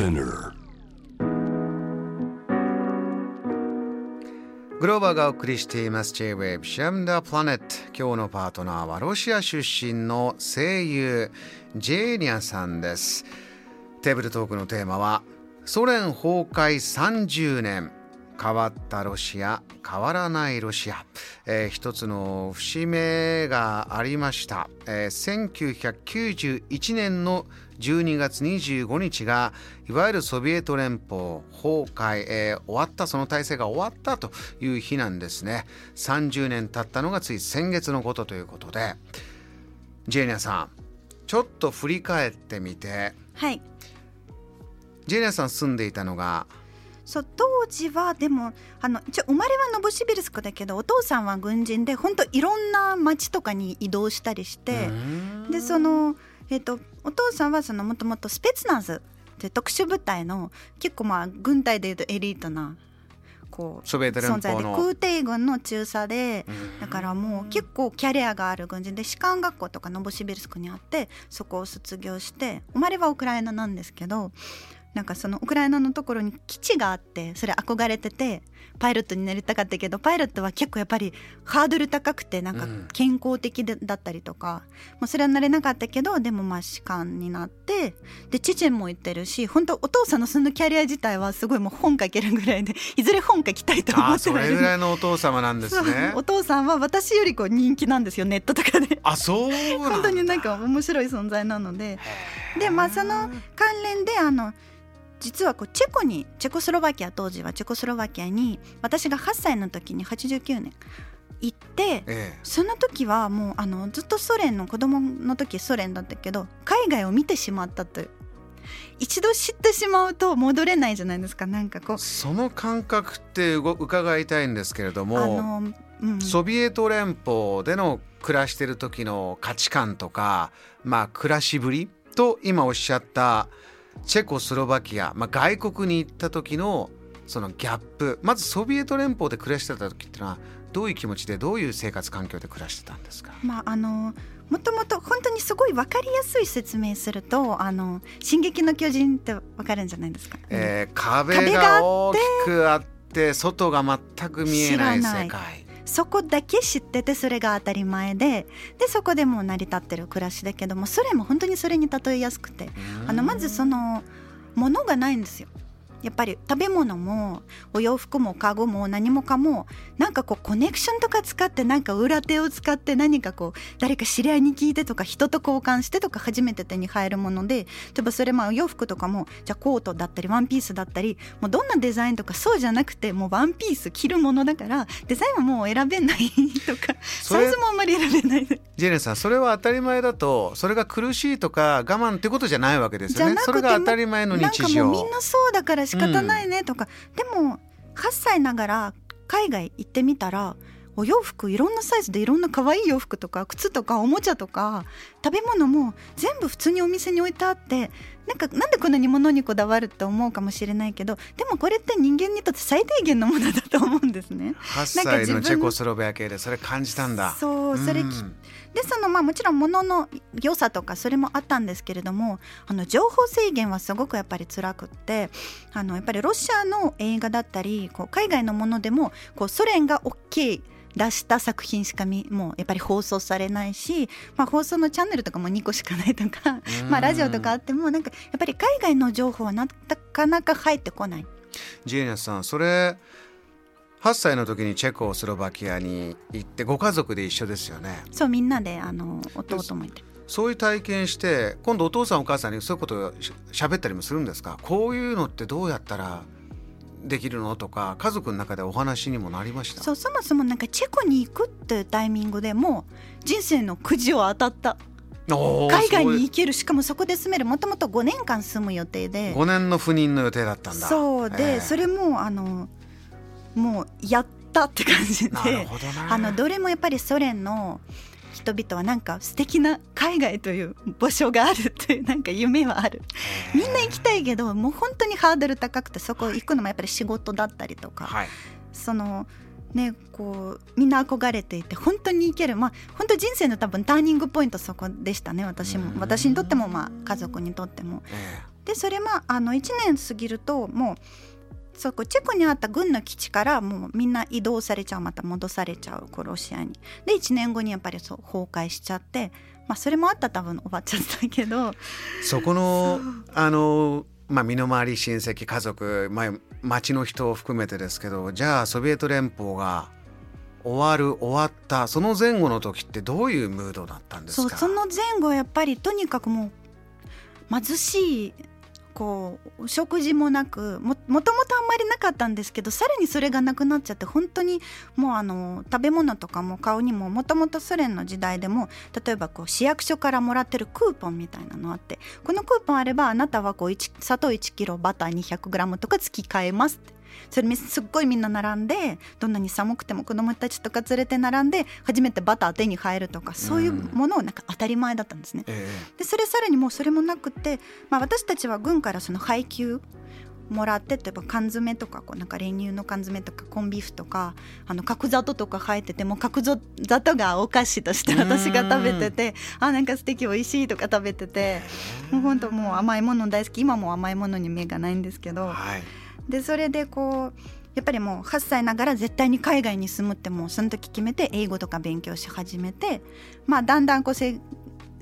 Spinner. グローバーがお送りしています。J-Wave シャムダープラネット今日のパートナーはロシア出身の声優ジェーニャさんです。テーブルトークのテーマはソ連崩壊30年変わったロシア変わらないロシア、えー一つの節目がありました、えー1991年の12月25日がいわゆるソビエト連邦崩壊、えー終わったその体制が終わったという日なんですね。30年経ったのがつい先月のことということで。ジェーニャさんちょっと振り返ってみて。はい。ジェーニャさん住んでいたのが？そう当時はでもあの一応生まれはノボシビルスクだけどお父さんは軍人で本当いろんな町とかに移動したりして、でその、えっとお父さんはそのもともとスペツナズって特殊部隊の結構まあ軍隊でいうとエリートなこう存在で空挺軍の中佐でうん。だからもう結構キャリアがある軍人で士官学校とかノボシビルスクにあってそこを卒業して生まれはウクライナなんですけどなんかそのウクライナのところに基地があってそれ憧れててパイロットになりたかったけどパイロットは結構やっぱりハードル高くてなんかうん。健康的でだったりとか、もうそれはなれなかったけどでもまあ士官になってでチェチェンも行ってるし本当お父さんのそのキャリア自体はすごいもう本書けるぐらいでいずれ本書きたいと思ってはいるれぐらいのお父様なんですね。お父さんは私よりこう人気なんですよネットとかで。あそう本当になんか面白い存在なので。でまあその関連であの実はこうチェコにチェコスロバキア当時はチェコスロバキアに私が8歳の時に89年行ってえその時はもうあのずっとソ連の子供の時ソ連だったけど海外を見てしまったという。一度知ってしまうと戻れないじゃないですかなんかこえその感覚って伺いたいんですけれどうあもの、うん、ソビエト連邦での暮らしてる時の価値観とかまあ暮らしぶりと今おっしゃったチェコスロバキア、まあ、外国に行った時のそのギャップ。まずソビエト連邦で暮らしてた時っていうのはどういう気持ちでどういう生活環境で暮らしてたんですか？まああのもともと本当にすごい分かりやすい説明すると「あの進撃の巨人」って分かるんじゃないですか？えー壁壁がが大きくあって外が全く見えない世界そこだけ知っててそれが当たり前ででそこでもう成り立ってる暮らしだけどもそれも本当にそれに例えやすくてあのまずその物がないんですよ。やっぱり食べ物もお洋服も家具も何もかもなんかこうコネクションとか使ってなんか裏手を使って何かこう誰か知り合いに聞いてとか人と交換してとか初めて手に入るもので例えばそれまあお洋服とかもじゃあコートだったりワンピースだったりもうどんなデザインとかそうじゃなくてもうワンピース着るものだからデザインはもう選べないとかサイズもあんまり選べない。ジェネさんそれは当たり前だとそれが苦しいとか我慢ってことじゃないわけですよね。それが当たり前のなん日常かもうみんなそうだから仕方ないねとか、でも8歳ながら海外行ってみたらお洋服いろんなサイズでいろんな可愛い洋服とか靴とかおもちゃとか食べ物も全部普通にお店に置いてあってなんかなんでこんなに物にこだわるって思うかもしれないけどでもこれって人間にとって最低限のものだと思うんですね。8なんか自分歳のチェコスロバキアでそれ感じたんだ。そうそれきうんでそのまあもちろん物の良さとかそれもあったんですけれどもあの情報制限はすごくやっぱり辛くってあのやっぱりロシアの映画だったりこう海外のものでもこうソ連が OK 出した作品しか見もうやっぱり放送されないし、まあ、放送のチャンネルとかも2個しかないとか、まあ、ラジオとかあってもなんかやっぱり海外の情報はなかなか入ってこない。ジェネさんそれ8歳の時にチェコスロバキアに行ってご家族で一緒ですよね。そうみんなであの弟もいて。そういう体験して今度お父さんお母さんにそういうことをし喋ったりもするんですか？こういうのってどうやったらできるの？とか家族の中でお話にもなりました？そうそもそもなんかチェコに行くっていうタイミングでもう人生のくじを当たった。海外にす行ける。しかもそこで住める。もともと5年間住む予定で。ごい5年の不妊の予定だったんだ。そうで、ええ。それもあのもうやったって感じで。あのどれもやっぱりソ連の人々はなんか素敵な海外という場所があるというなんか夢はある。みんな行きたいけどもう本当にハードル高くてそこ行くのもやっぱり仕事だったりとか、はい。そのねこうみんな憧れていて本当に行ける。まあ本当人生の多分ターニングポイントそこでしたね私うん。も私にとってもまあ家族にとっても。えでそれもあの1年過ぎるともうそこチェコにあった軍の基地からもうみんな移動されちゃうまた戻されちゃうこうロシアに。で1年後にやっぱりそう崩壊しちゃってまあそれもあった多分終わっちゃったけど。そこのあのまあ、身の回り親戚家族、まあ、町の人を含めてですけどじゃあソビエト連邦が終わる終わったその前後の時ってどういうムードだったんですか？そうその前後やっぱりとにかくもう貧しいこう食事もなくもともとあんまりなかったんですけどさらにそれがなくなっちゃって本当にもうあの食べ物とかも顔にももともとソ連の時代でも例えばこう市役所からもらってるクーポンみたいなのあってこのクーポンあればあなたはこう砂糖1キロバター 200g とか月買えますってそれすっごいみんな並んでどんなに寒くても子供たちとか連れて並んで初めてバター手に入るとかそういうものをなんか当たり前だったんですね。うん、でそれさらにもうそれもなくて、まあ、私たちは軍からその配給もらって例えば缶詰とかこうなんか練乳の缶詰とかコンビーフとかあの角砂糖とか入ってても角砂糖がお菓子として私が食べててあなんか素敵美味しいとか食べててもう本当もう甘いもの大好き。今も甘いものに目がないんですけど、はい、でそれでこうやっぱりもう8歳ながら絶対に海外に住むってもうその時決めて英語とか勉強し始めてまあだんだんこう生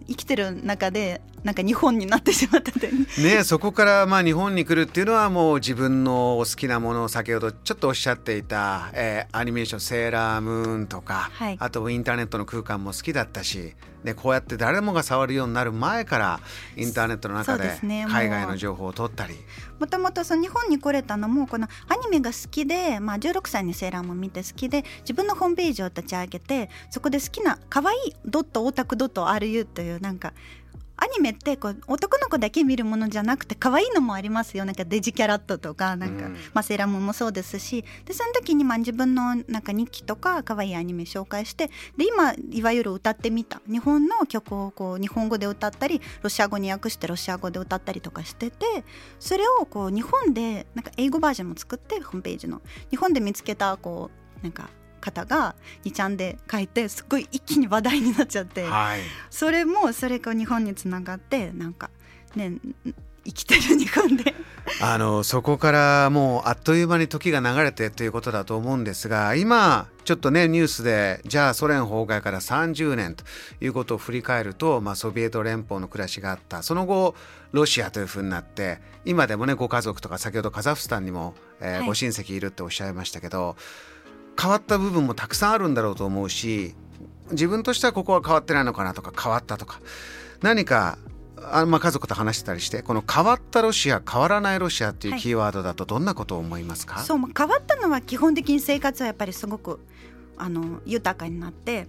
きてる中でなんか日本になってしまったねそこからまあ日本に来るっていうのはもう自分のお好きなものを先ほどちょっとおっしゃっていた、えー、アニメーション「セーラームーン」とか、はい、あとインターネットの空間も好きだったしでこうやって誰もが触るようになる前からインターネットの中で海外の情報を取ったり。もともとその日本に来れたのもこのアニメが好きで、まあ、16歳にセーラーも見て好きで自分のホームページを立ち上げてそこで好きな可愛いドットオタクドット RU というなんかアニメってこう男の子だけ見るものじゃなくて可愛いのもありますよ。なんかデジキャラットとかなんか、うん、まあ、セーラームもそうですし。でその時にまあ自分のなんか日記とか可愛いアニメ紹介してで今いわゆる歌ってみた。日本の曲をこう日本語で歌ったりロシア語に訳してロシア語で歌ったりとかしててそれをこう日本でなんか英語バージョンも作ってホームページの。日本で見つけたこうなんか方が2ちゃんで書いてすごい一気に話題になっちゃって、はい、それもそれが日本につながってなんかね生きてる日本で。あのそこからもうあっという間に時が流れてということだと思うんですが今ちょっとねニュースでじゃあソ連崩壊から30年ということを振り返ると、まあ、ソビエト連邦の暮らしがあった。その後ロシアというふうになって今でもねご家族とか先ほどカザフスタンにも、えー、はい、ご親戚いるっておっしゃいましたけど変わった部分もたくさんあるんだろうと思うし自分としてはここは変わってないのかなとか変わったとか。何かあまあ、家族と話してたりしてこの変わったロシア変わらないロシアっていうキーワードだとどんなことを思いますか、はい、そう変わったのは基本的に生活はやっぱりすごくあの豊かになって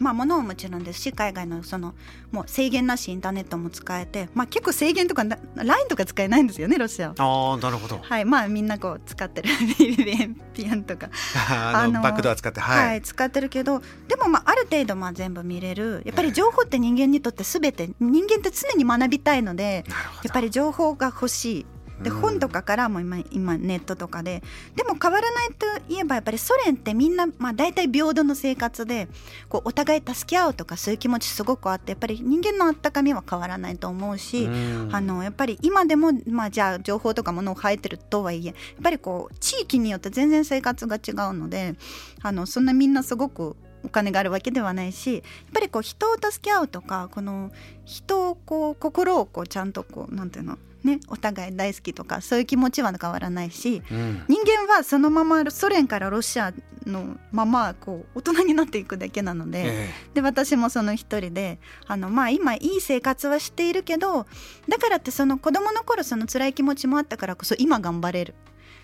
まあ、物ももちろんですし海外のそのもう制限なしインターネットも使えて、まあ、結構制限とか LINE とか使えないんですよねロシアあなるほど。はいまあみんなこう使ってる。VPN とか。あのバックドア使って、はい、はい、使ってるけどでもまあある程度まあ全部見れる。やっぱり情報って人間にとって全て人間って常に学びたいのでやっぱり情報が欲しいで本とかからも今今ネットとかででも変わらないといえばやっぱりソ連ってみんな、まあ、大体平等の生活でこうお互い助け合うとかそういう気持ちすごくあってやっぱり人間のあったかみは変わらないと思うしあのやっぱり今でも、まあ、じゃあ情報とかものを生えてるとはいえやっぱりこう地域によって全然生活が違うのであのそんなみんなすごくお金があるわけではないしやっぱりこう人を助け合うとかこの人をこう心をこうちゃんとこうなんていうのね、お互い大好きとかそういう気持ちは変わらないし、うん、人間はそのままソ連からロシアのままこう大人になっていくだけなのでえー、で私もその一人であの、まあ、今いい生活はしているけどだからってその子供の頃その辛い気持ちもあったからこそ今頑張れる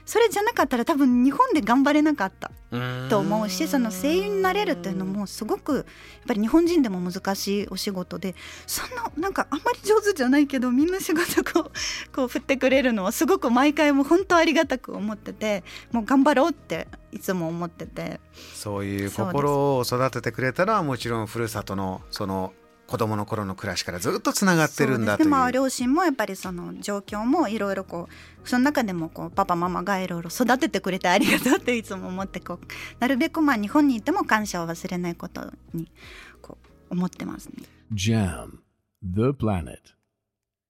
それじゃなかったら多分日本で頑張れなかったと思うしその声優になれるっていうのもすごくやっぱり日本人でも難しいお仕事でそんななんかあんまり上手じゃないけどみんな仕事こう こう振ってくれるのはすごく毎回も本当ありがたく思っててもう頑張ろうっていつも思ってて。そういう心を育ててくれたのはもちろんふるさとのその子供の頃の暮らしからずっとつながってるんだという。まあ、両親もやっぱりその状況もいろいろこうその中でもこうパパママがいろいろ育ててくれてありがとうっていつも思ってこうなるべくまあ日本にいても感謝を忘れないことにこう思ってますね。JAM The Planet